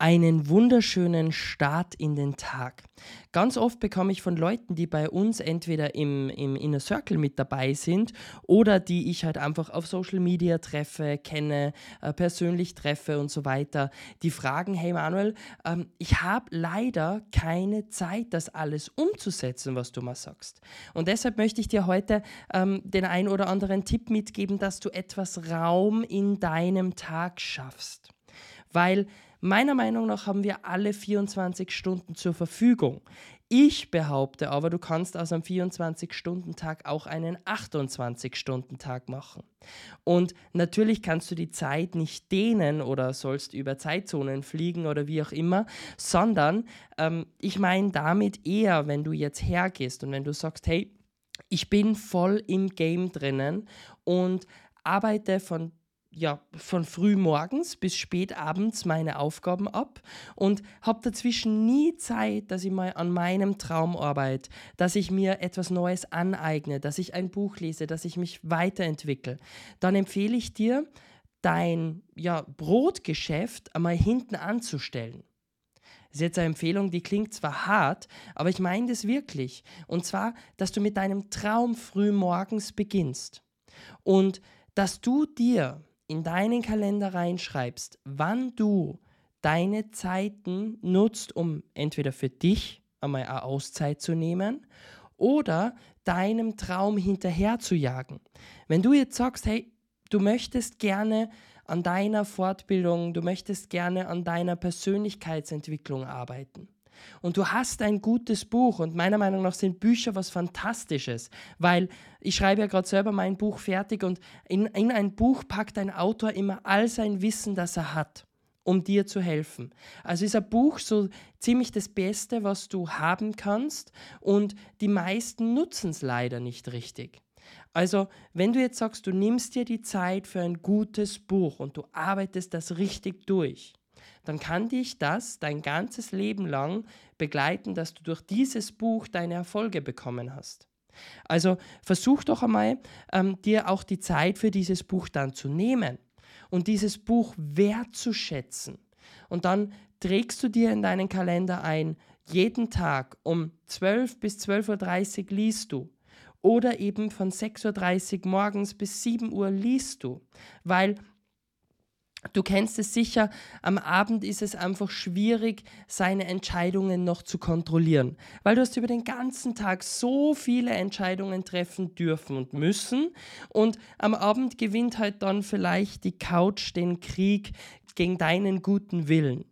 einen wunderschönen Start in den Tag. Ganz oft bekomme ich von Leuten, die bei uns entweder im, im Inner Circle mit dabei sind oder die ich halt einfach auf Social Media treffe, kenne, äh, persönlich treffe und so weiter, die fragen, hey Manuel, ähm, ich habe leider keine Zeit, das alles umzusetzen, was du mal sagst. Und deshalb möchte ich dir heute ähm, den ein oder anderen Tipp mitgeben, dass du etwas Raum in deinem Tag schaffst. Weil Meiner Meinung nach haben wir alle 24 Stunden zur Verfügung. Ich behaupte aber, du kannst aus einem 24-Stunden-Tag auch einen 28-Stunden-Tag machen. Und natürlich kannst du die Zeit nicht dehnen oder sollst über Zeitzonen fliegen oder wie auch immer, sondern ähm, ich meine damit eher, wenn du jetzt hergehst und wenn du sagst, hey, ich bin voll im Game drinnen und arbeite von ja, von früh morgens bis spät abends meine Aufgaben ab und habe dazwischen nie Zeit, dass ich mal an meinem Traum arbeite, dass ich mir etwas Neues aneigne, dass ich ein Buch lese, dass ich mich weiterentwickle. Dann empfehle ich dir, dein ja, Brotgeschäft einmal hinten anzustellen. Das ist jetzt eine Empfehlung, die klingt zwar hart, aber ich meine das wirklich. Und zwar, dass du mit deinem Traum früh morgens beginnst und dass du dir in deinen Kalender reinschreibst, wann du deine Zeiten nutzt, um entweder für dich einmal eine Auszeit zu nehmen oder deinem Traum hinterher zu jagen. Wenn du jetzt sagst, hey, du möchtest gerne an deiner Fortbildung, du möchtest gerne an deiner Persönlichkeitsentwicklung arbeiten, und du hast ein gutes Buch und meiner Meinung nach sind Bücher was Fantastisches, weil ich schreibe ja gerade selber mein Buch fertig und in, in ein Buch packt ein Autor immer all sein Wissen, das er hat um dir zu helfen. Also ist ein Buch so ziemlich das Beste, was du haben kannst und die meisten nutzen es leider nicht richtig. Also, wenn du jetzt sagst, du nimmst dir die Zeit für ein gutes Buch und du arbeitest das richtig durch, dann kann dich das dein ganzes Leben lang begleiten, dass du durch dieses Buch deine Erfolge bekommen hast. Also versuch doch einmal, ähm, dir auch die Zeit für dieses Buch dann zu nehmen und dieses Buch wertzuschätzen. Und dann trägst du dir in deinen Kalender ein, jeden Tag um 12 bis 12.30 Uhr liest du. Oder eben von 6.30 Uhr morgens bis 7 Uhr liest du. Weil Du kennst es sicher, am Abend ist es einfach schwierig, seine Entscheidungen noch zu kontrollieren, weil du hast über den ganzen Tag so viele Entscheidungen treffen dürfen und müssen und am Abend gewinnt halt dann vielleicht die Couch den Krieg gegen deinen guten Willen.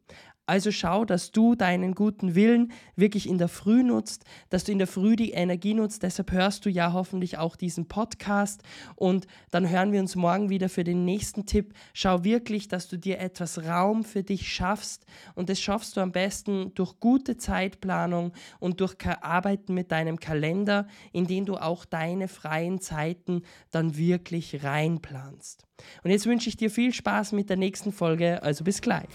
Also schau, dass du deinen guten Willen wirklich in der Früh nutzt, dass du in der Früh die Energie nutzt. Deshalb hörst du ja hoffentlich auch diesen Podcast und dann hören wir uns morgen wieder für den nächsten Tipp. Schau wirklich, dass du dir etwas Raum für dich schaffst und das schaffst du am besten durch gute Zeitplanung und durch Arbeiten mit deinem Kalender, in den du auch deine freien Zeiten dann wirklich reinplanst. Und jetzt wünsche ich dir viel Spaß mit der nächsten Folge, also bis gleich.